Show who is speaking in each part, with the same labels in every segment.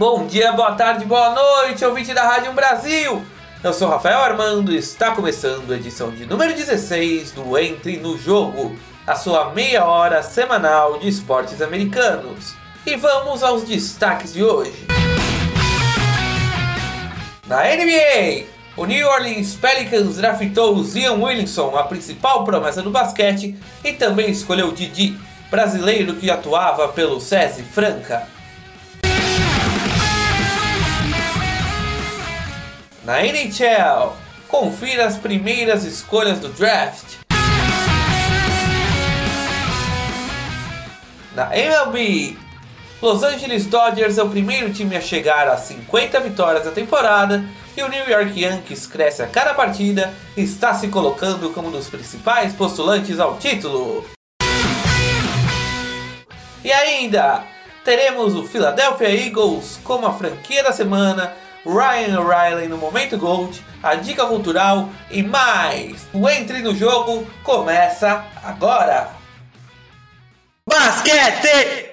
Speaker 1: Bom dia, boa tarde, boa noite, ouvinte da Rádio Brasil! Eu sou Rafael Armando e está começando a edição de número 16 do Entre no Jogo, a sua meia hora semanal de esportes americanos. E vamos aos destaques de hoje. Na NBA, o New Orleans Pelicans draftou Zion Williamson, a principal promessa do basquete, e também escolheu Didi, brasileiro que atuava pelo SESI Franca. Na NHL, confira as primeiras escolhas do draft. Na MLB, Los Angeles Dodgers é o primeiro time a chegar a 50 vitórias na temporada e o New York Yankees cresce a cada partida e está se colocando como um dos principais postulantes ao título. E ainda, teremos o Philadelphia Eagles como a franquia da semana, Ryan O'Reilly no Momento Gold, a dica cultural e mais. O Entre no Jogo começa agora!
Speaker 2: Basquete!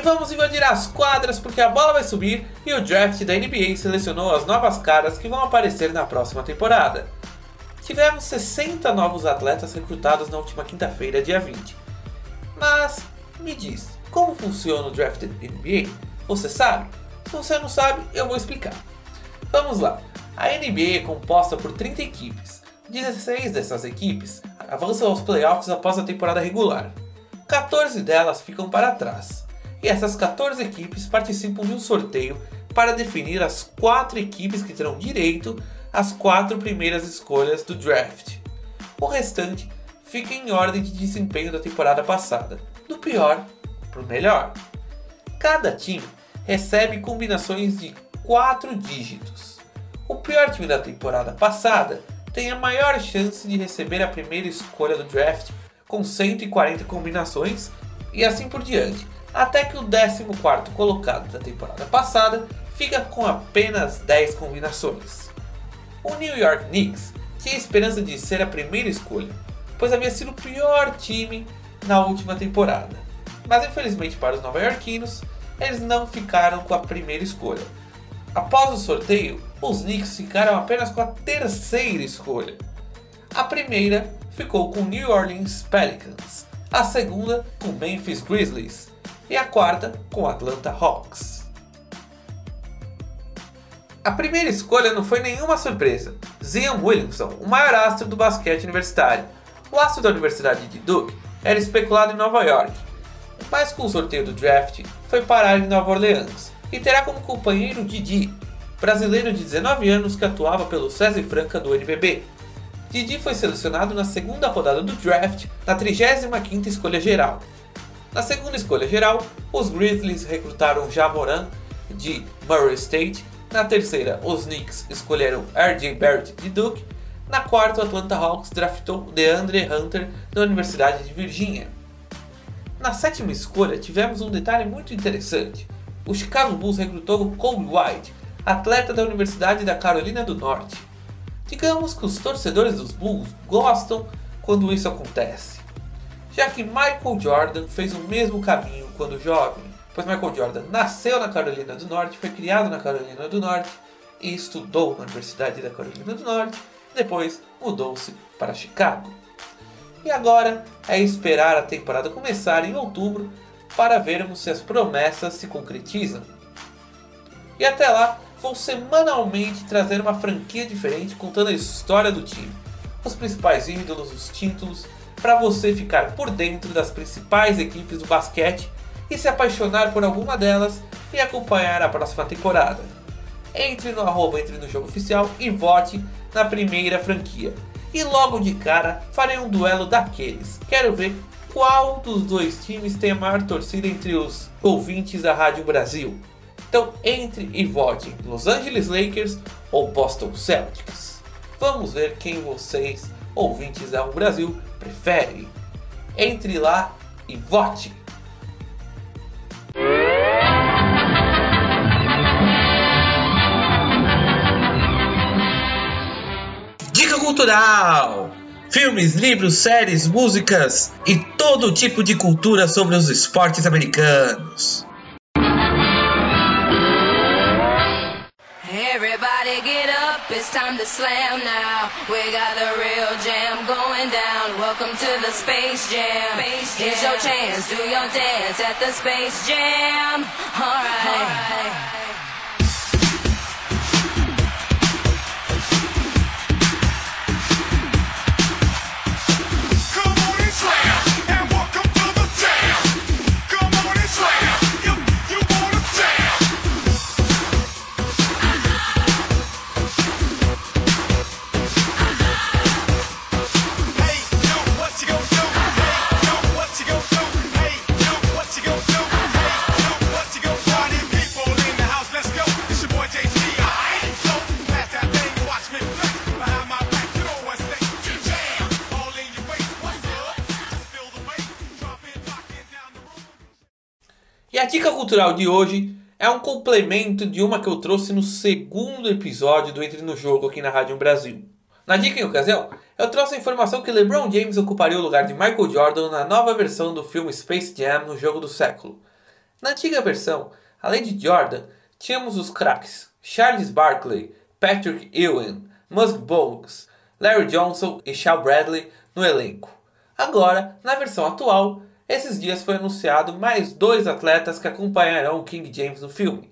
Speaker 1: E vamos invadir as quadras porque a bola vai subir e o draft da NBA selecionou as novas caras que vão aparecer na próxima temporada. Tivemos 60 novos atletas recrutados na última quinta-feira, dia 20. Mas me diz, como funciona o draft da NBA? Você sabe? Se você não sabe, eu vou explicar. Vamos lá. A NBA é composta por 30 equipes. 16 dessas equipes avançam aos playoffs após a temporada regular. 14 delas ficam para trás e essas 14 equipes participam de um sorteio para definir as quatro equipes que terão direito às quatro primeiras escolhas do draft. O restante fica em ordem de desempenho da temporada passada, do pior para o melhor. Cada time recebe combinações de quatro dígitos. O pior time da temporada passada tem a maior chance de receber a primeira escolha do draft com 140 combinações e assim por diante, até que o 14 colocado da temporada passada fica com apenas 10 combinações. O New York Knicks tinha esperança de ser a primeira escolha, pois havia sido o pior time na última temporada. Mas infelizmente para os nova-iorquinos, eles não ficaram com a primeira escolha. Após o sorteio, os Knicks ficaram apenas com a terceira escolha. A primeira ficou com New Orleans Pelicans, a segunda com Memphis Grizzlies e a quarta com Atlanta Hawks. A primeira escolha não foi nenhuma surpresa. Zion Williamson, o maior astro do basquete universitário. O astro da Universidade de Duke era especulado em Nova York, mas com o sorteio do draft foi parar em Nova Orleans e terá como companheiro Didi, brasileiro de 19 anos que atuava pelo César Franca do NBB. Didi foi selecionado na segunda rodada do draft, na 35ª escolha geral, na segunda escolha geral, os Grizzlies recrutaram Jamoran de Murray State. Na terceira, os Knicks escolheram R.J. Barrett de Duke. Na quarta, o Atlanta Hawks draftou DeAndre Hunter da Universidade de Virgínia. Na sétima escolha, tivemos um detalhe muito interessante. O Chicago Bulls recrutou Cole White, atleta da Universidade da Carolina do Norte. Digamos que os torcedores dos Bulls gostam quando isso acontece já que Michael Jordan fez o mesmo caminho quando jovem, pois Michael Jordan nasceu na Carolina do Norte, foi criado na Carolina do Norte e estudou na Universidade da Carolina do Norte, depois mudou-se para Chicago. E agora é esperar a temporada começar em outubro para vermos se as promessas se concretizam. E até lá, vou semanalmente trazer uma franquia diferente contando a história do time, os principais ídolos, os títulos para você ficar por dentro das principais equipes do basquete e se apaixonar por alguma delas e acompanhar a próxima temporada. Entre no arroba entre no jogo oficial e vote na primeira franquia. E logo de cara farei um duelo daqueles. Quero ver qual dos dois times tem a maior torcida entre os ouvintes da Rádio Brasil. Então entre e vote Los Angeles Lakers ou Boston Celtics. Vamos ver quem vocês, ouvintes da Brasil, prefere. Entre lá e vote!
Speaker 2: Dica Cultural! Filmes, livros, séries, músicas e todo tipo de cultura sobre os esportes americanos. Everybody get up, it's time to slam now. We got a real jam. Going down. Welcome to the Space Jam. Space jam. Here's your chance, do your dance at the Space Jam. Alright. All right.
Speaker 1: a dica cultural de hoje é um complemento de uma que eu trouxe no segundo episódio do Entre no Jogo aqui na Rádio Brasil. Na dica em ocasião, eu trouxe a informação que LeBron James ocuparia o lugar de Michael Jordan na nova versão do filme Space Jam no jogo do século. Na antiga versão, além de Jordan, tínhamos os craques Charles Barkley, Patrick Ewing, Musk Bogues, Larry Johnson e Shaw Bradley no elenco. Agora, na versão atual, esses dias foi anunciado mais dois atletas que acompanharão o King James no filme.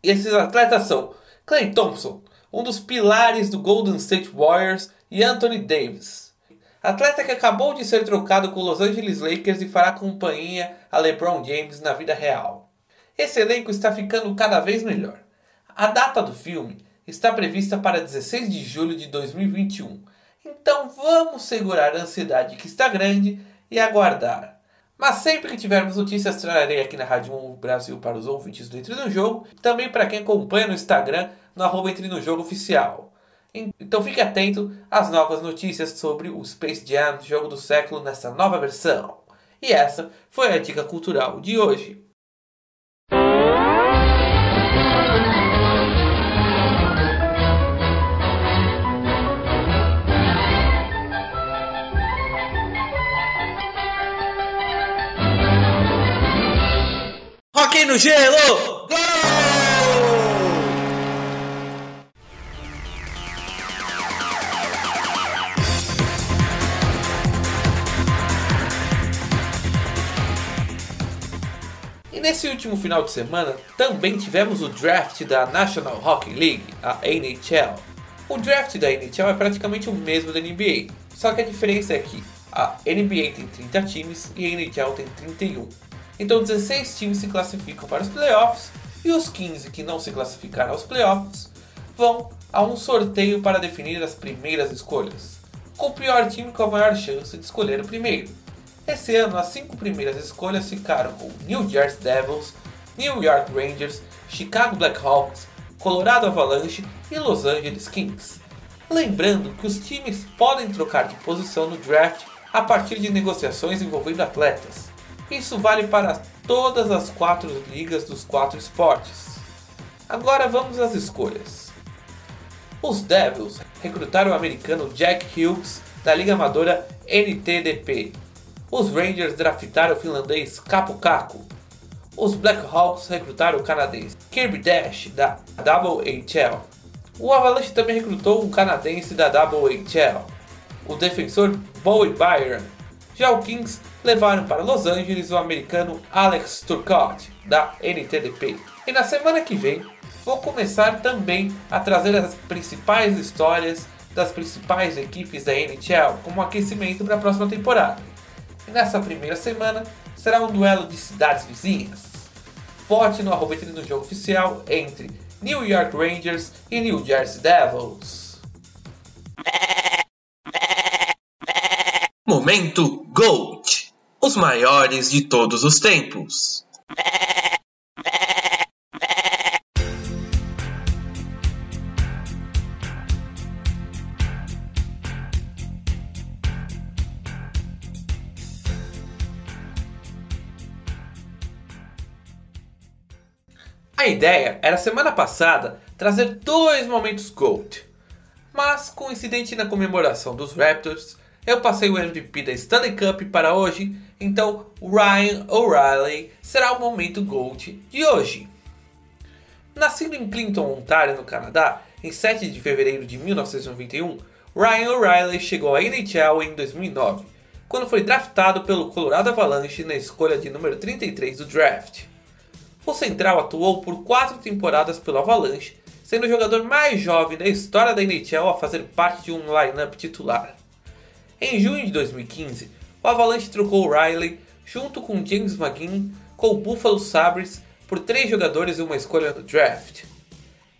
Speaker 1: E esses atletas são Clay Thompson, um dos pilares do Golden State Warriors, e Anthony Davis, atleta que acabou de ser trocado com os Los Angeles Lakers e fará companhia a LeBron James na vida real. Esse elenco está ficando cada vez melhor. A data do filme está prevista para 16 de julho de 2021. Então vamos segurar a ansiedade que está grande e aguardar. Mas sempre que tivermos notícias, trarei aqui na Rádio 1 Brasil para os ouvintes do Entre no Jogo, também para quem acompanha no Instagram, no arroba Entre no Jogo Oficial. Então fique atento às novas notícias sobre o Space Jam Jogo do Século nessa nova versão. E essa foi a dica cultural de hoje.
Speaker 2: No gelo! Gol!
Speaker 1: E nesse último final de semana também tivemos o draft da National Hockey League, a NHL. O draft da NHL é praticamente o mesmo da NBA, só que a diferença é que a NBA tem 30 times e a NHL tem 31. Então 16 times se classificam para os playoffs e os 15 que não se classificaram aos playoffs vão a um sorteio para definir as primeiras escolhas, com o pior time com a maior chance de escolher o primeiro. Esse ano, as cinco primeiras escolhas ficaram com New Jersey Devils, New York Rangers, Chicago Blackhawks, Colorado Avalanche e Los Angeles Kings. Lembrando que os times podem trocar de posição no draft a partir de negociações envolvendo atletas. Isso vale para todas as quatro ligas dos quatro esportes. Agora vamos às escolhas. Os Devils recrutaram o americano Jack Hughes da liga amadora NTDP. Os Rangers draftaram o finlandês Capo Caco. Os Blackhawks recrutaram o canadense Kirby Dash da WHL. O Avalanche também recrutou um canadense da WHL, o defensor Bowie Byron. Já o Kings levaram para Los Angeles o americano Alex Turcotte, da NTDP. E na semana que vem, vou começar também a trazer as principais histórias das principais equipes da NHL como aquecimento para a próxima temporada. E nessa primeira semana será um duelo de cidades vizinhas. Vote no arroba no jogo oficial entre New York Rangers e New Jersey Devils.
Speaker 2: Momento Gold os maiores de todos os tempos.
Speaker 1: A ideia era semana passada trazer dois momentos GOAT. Mas, coincidente na comemoração dos Raptors, eu passei o MVP da Stanley Cup para hoje, então Ryan O'Reilly será o momento GOAT de hoje. Nascido em Clinton, Ontário, no Canadá, em 7 de fevereiro de 1991, Ryan O'Reilly chegou à NHL em 2009, quando foi draftado pelo Colorado Avalanche na escolha de número 33 do draft. O central atuou por quatro temporadas pelo Avalanche, sendo o jogador mais jovem da história da NHL a fazer parte de um lineup titular. Em junho de 2015, o Avalanche trocou Riley junto com James McGinn com o Buffalo Sabres por três jogadores e uma escolha no draft.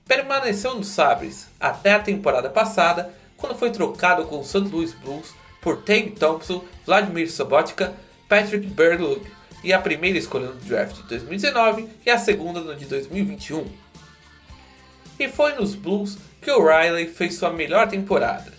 Speaker 1: Permaneceu no Sabres até a temporada passada, quando foi trocado com o St. Louis Blues por Tage Thompson, Vladimir Sobotka, Patrick Berglund e a primeira escolha no draft de 2019 e a segunda no de 2021. E foi nos Blues que O'Reilly fez sua melhor temporada.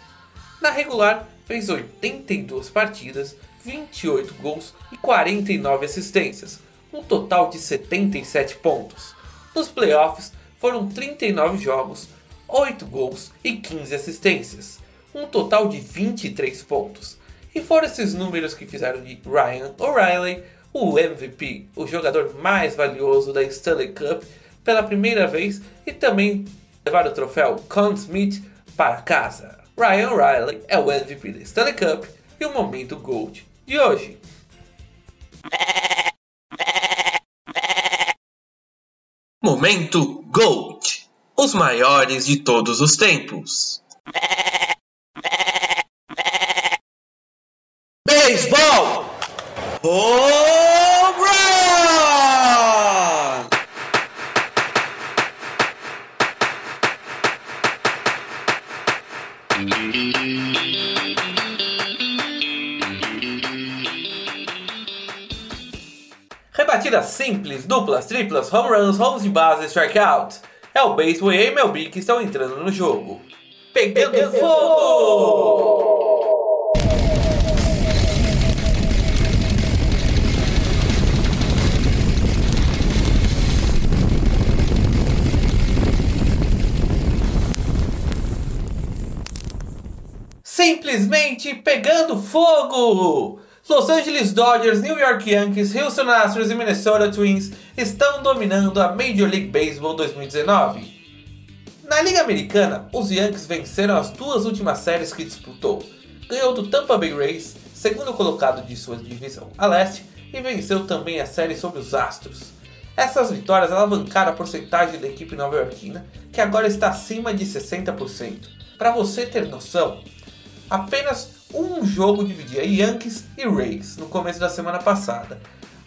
Speaker 1: Na regular, fez 82 partidas, 28 gols e 49 assistências, um total de 77 pontos. Nos playoffs, foram 39 jogos, 8 gols e 15 assistências, um total de 23 pontos. E foram esses números que fizeram de Ryan O'Reilly o MVP, o jogador mais valioso da Stanley Cup pela primeira vez e também levar o troféu Conn Smith para casa. Ryan O'Reilly é o MVP da Stanley Cup e o momento Gold de hoje. Momento Gold. Os maiores de todos os tempos. Beisebol! Home Simples, duplas, triplas, home runs, homes de base, strikeouts. É o beisebol e MLB que estão entrando no jogo. Pegando fogo! Simplesmente pegando fogo! Los Angeles Dodgers, New York Yankees, Houston Astros e Minnesota Twins estão dominando a Major League Baseball 2019. Na Liga Americana, os Yankees venceram as duas últimas séries que disputou. Ganhou do Tampa Bay Rays, segundo colocado de sua divisão a leste, e venceu também a série sobre os Astros. Essas vitórias alavancaram a porcentagem da equipe nova-iorquina, que agora está acima de 60%. Para você ter noção, apenas um jogo dividia Yankees e Rays no começo da semana passada.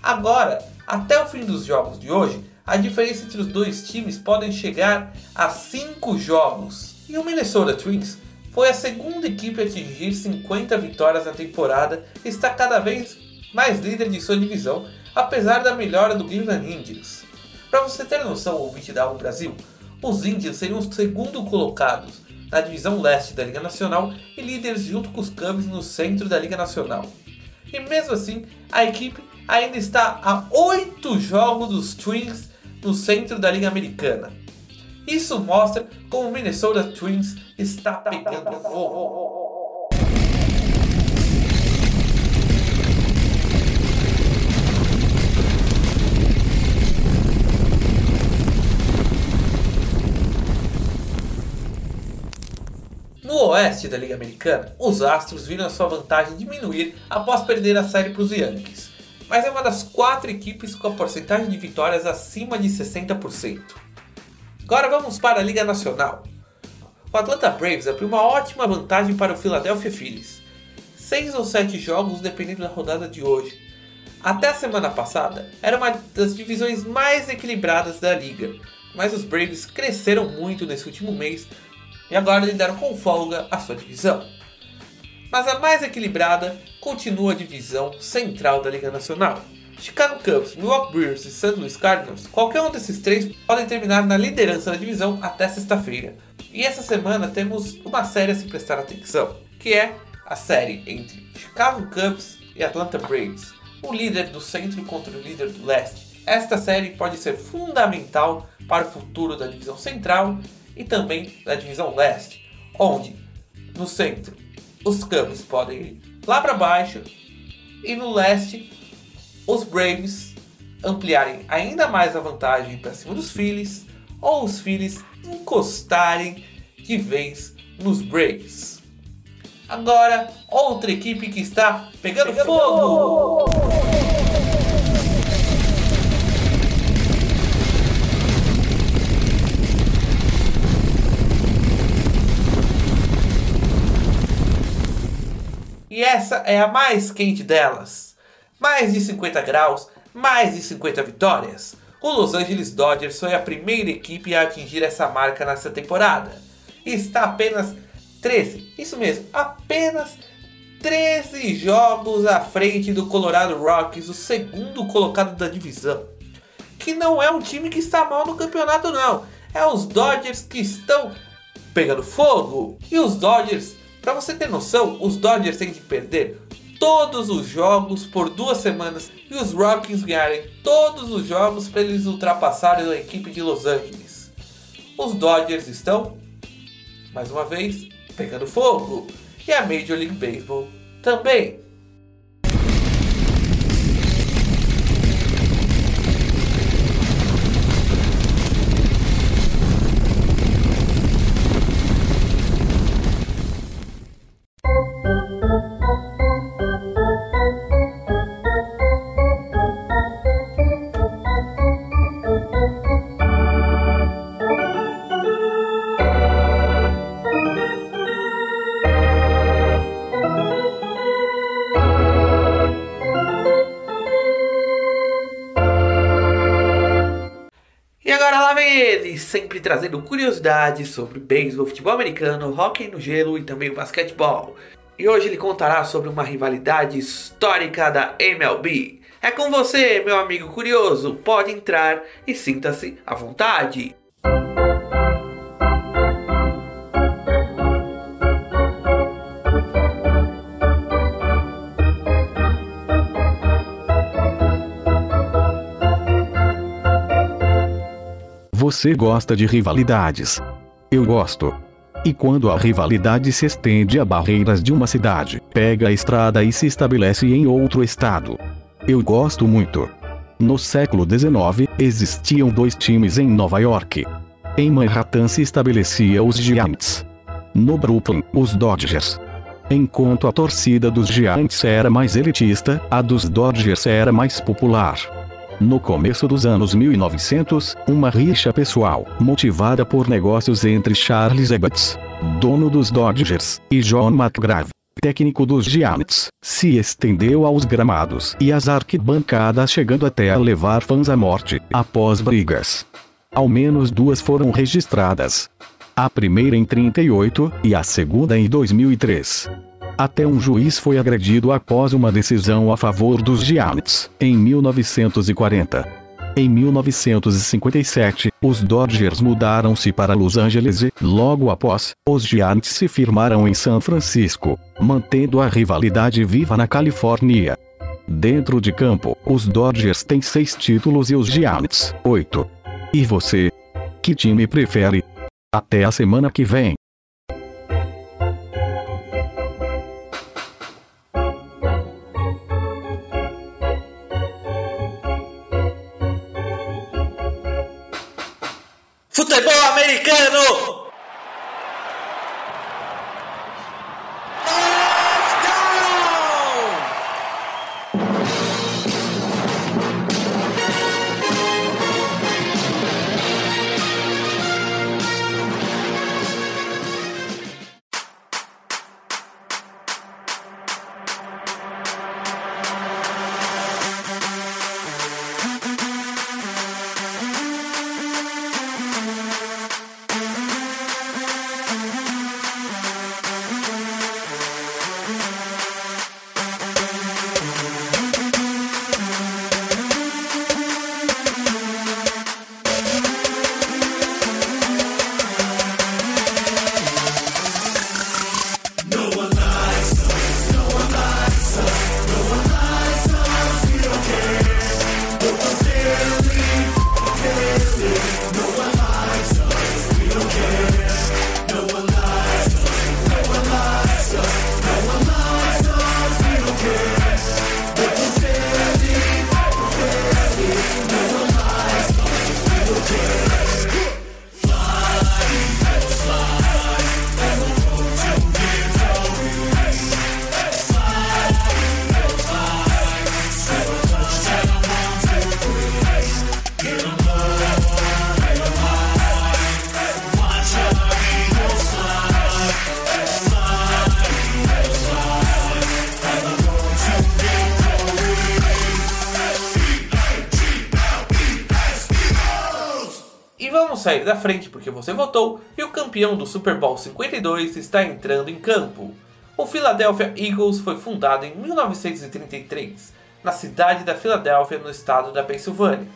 Speaker 1: Agora, até o fim dos jogos de hoje, a diferença entre os dois times podem chegar a 5 jogos. E o Minnesota Twins foi a segunda equipe a atingir 50 vitórias na temporada e está cada vez mais líder de sua divisão, apesar da melhora do Cleveland Indians. Para você ter noção, ouvinte da Alvo Brasil, os Indians seriam os segundo colocados na divisão leste da Liga Nacional e líderes junto com os Cubs no centro da Liga Nacional. E mesmo assim, a equipe ainda está a 8 jogos dos Twins no centro da Liga Americana. Isso mostra como o Minnesota Twins está pegando fogo. No oeste da Liga Americana, os Astros viram a sua vantagem diminuir após perder a série para os Yankees, mas é uma das quatro equipes com a porcentagem de vitórias acima de 60%. Agora vamos para a Liga Nacional. O Atlanta Braves abriu uma ótima vantagem para o Philadelphia Phillies, 6 ou 7 jogos dependendo da rodada de hoje. Até a semana passada, era uma das divisões mais equilibradas da liga, mas os Braves cresceram muito nesse último mês e agora lideram com folga a sua divisão. Mas a mais equilibrada continua a divisão central da Liga Nacional. Chicago Cubs, Milwaukee Brewers e St. Louis Cardinals, qualquer um desses três podem terminar na liderança da divisão até sexta-feira. E essa semana temos uma série a se prestar atenção, que é a série entre Chicago Cubs e Atlanta Braves, o líder do centro contra o líder do leste. Esta série pode ser fundamental para o futuro da divisão central e também da divisão leste, onde no centro os Cubs podem ir lá para baixo e no leste os Braves ampliarem ainda mais a vantagem para cima dos Phillies ou os Phillies encostarem de vez nos Braves. Agora, outra equipe que está pegando, pegando fogo. fogo. E essa é a mais quente delas. Mais de 50 graus, mais de 50 vitórias. O Los Angeles Dodgers foi a primeira equipe a atingir essa marca nessa temporada. E está apenas 13, isso mesmo, apenas 13 jogos à frente do Colorado Rockies, o segundo colocado da divisão. Que não é um time que está mal no campeonato, não. É os Dodgers que estão pegando fogo. E os Dodgers para você ter noção, os Dodgers têm que perder todos os jogos por duas semanas e os Rockies ganharem todos os jogos para eles ultrapassarem a equipe de Los Angeles. Os Dodgers estão, mais uma vez, pegando fogo e a Major League Baseball também. Sempre trazendo curiosidades sobre beisebol, futebol americano, hockey no gelo e também o basquetebol. E hoje ele contará sobre uma rivalidade histórica da MLB. É com você, meu amigo curioso. Pode entrar e sinta-se à vontade.
Speaker 3: Você gosta de rivalidades? Eu gosto. E quando a rivalidade se estende a barreiras de uma cidade, pega a estrada e se estabelece em outro estado? Eu gosto muito. No século XIX, existiam dois times em Nova York. Em Manhattan se estabelecia os Giants. No Brooklyn, os Dodgers. Enquanto a torcida dos Giants era mais elitista, a dos Dodgers era mais popular. No começo dos anos 1900, uma rixa pessoal, motivada por negócios entre Charles Ebbets, dono dos Dodgers, e John McGrath, técnico dos Giants, se estendeu aos gramados e às arquibancadas chegando até a levar fãs à morte, após brigas. Ao menos duas foram registradas. A primeira em 38 e a segunda em 2003. Até um juiz foi agredido após uma decisão a favor dos Giants, em 1940. Em 1957, os Dodgers mudaram-se para Los Angeles e, logo após, os Giants se firmaram em São Francisco, mantendo a rivalidade viva na Califórnia. Dentro de campo, os Dodgers têm seis títulos e os Giants, oito. E você? Que time prefere? Até a semana que vem.
Speaker 1: Futebol americano! Da frente porque você votou e o campeão do Super Bowl 52 está entrando em campo. O Philadelphia Eagles foi fundado em 1933, na cidade da Filadélfia, no estado da Pensilvânia.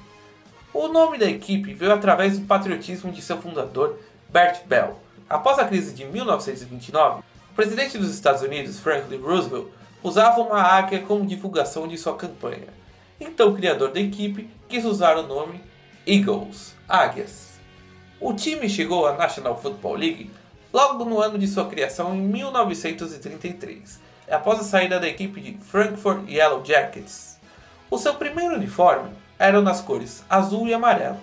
Speaker 1: O nome da equipe veio através do patriotismo de seu fundador, Bert Bell. Após a crise de 1929, o presidente dos Estados Unidos, Franklin Roosevelt, usava uma águia como divulgação de sua campanha. Então o criador da equipe quis usar o nome Eagles, Águias. O time chegou à National Football League logo no ano de sua criação em 1933, após a saída da equipe de Frankfurt Yellow Jackets. O seu primeiro uniforme era nas cores azul e amarelo,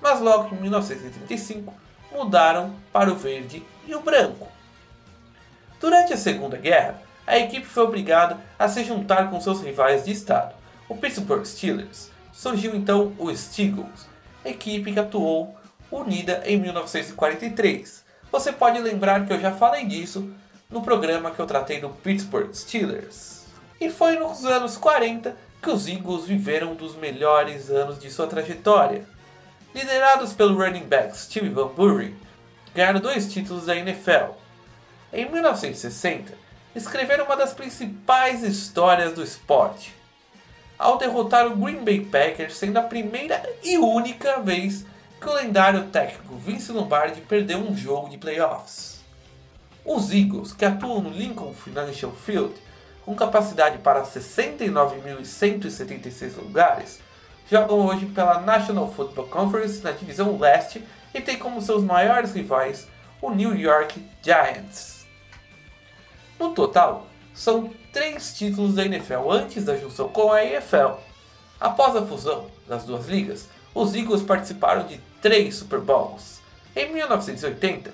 Speaker 1: mas logo em 1935 mudaram para o verde e o branco. Durante a Segunda Guerra, a equipe foi obrigada a se juntar com seus rivais de estado, o Pittsburgh Steelers. Surgiu então o Steagles, equipe que atuou unida em 1943. Você pode lembrar que eu já falei disso no programa que eu tratei do Pittsburgh Steelers. E foi nos anos 40 que os Eagles viveram um dos melhores anos de sua trajetória. Liderados pelo running back Steve Van Bury, ganharam dois títulos da NFL. Em 1960, escreveram uma das principais histórias do esporte, ao derrotar o Green Bay Packers, sendo a primeira e única vez que o lendário técnico Vince Lombardi perdeu um jogo de playoffs. Os Eagles, que atuam no Lincoln Financial Field, com capacidade para 69.176 lugares, jogam hoje pela National Football Conference na divisão leste e tem como seus maiores rivais o New York Giants. No total, são três títulos da NFL antes da junção com a EFL. Após a fusão das duas ligas, os Eagles participaram de três Super Bowls. Em 1980,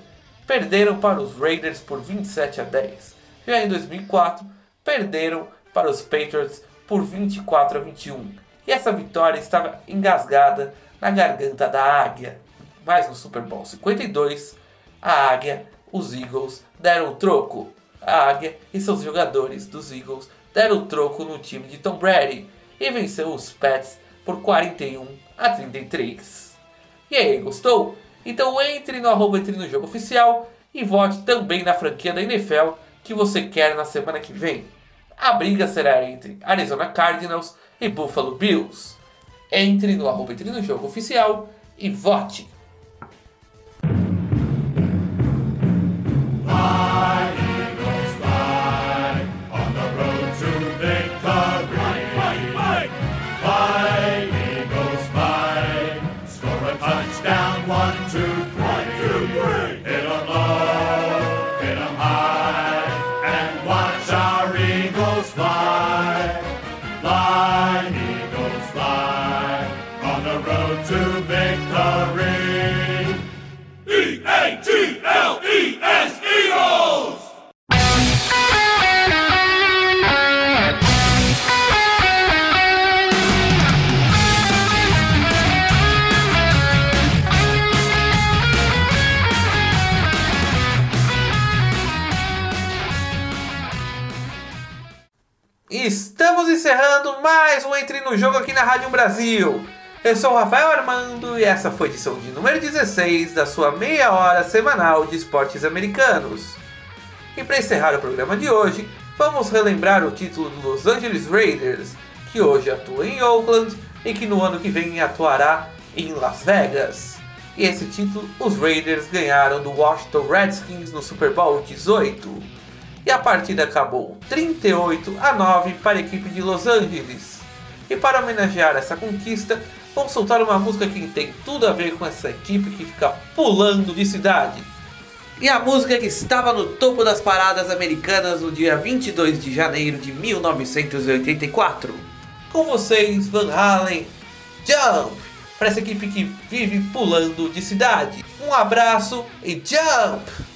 Speaker 1: perderam para os Raiders por 27 a 10. Já em 2004, perderam para os Patriots por 24 a 21. E essa vitória estava engasgada na garganta da águia. Mas no Super Bowl 52, a águia, os Eagles, deram o troco a Águia e seus jogadores dos Eagles deram o troco no time de Tom Brady e venceu os Pets por 41 a 33. E aí, gostou? Então entre no arroba entre no jogo oficial e vote também na franquia da NFL que você quer na semana que vem. A briga será entre Arizona Cardinals e Buffalo Bills. Entre no arroba entre no jogo oficial e vote. Na Rádio Brasil. Eu sou o Rafael Armando e essa foi a edição de número 16 da sua meia hora semanal de esportes americanos. E para encerrar o programa de hoje, vamos relembrar o título do Los Angeles Raiders, que hoje atua em Oakland e que no ano que vem atuará em Las Vegas. E esse título os Raiders ganharam do Washington Redskins no Super Bowl 18. E a partida acabou 38 a 9 para a equipe de Los Angeles. E para homenagear essa conquista, vou soltar uma música que tem tudo a ver com essa equipe que fica pulando de cidade. E a música que estava no topo das paradas americanas no dia 22 de janeiro de 1984. Com vocês, Van Halen, Jump! Para essa equipe que vive pulando de cidade. Um abraço e Jump!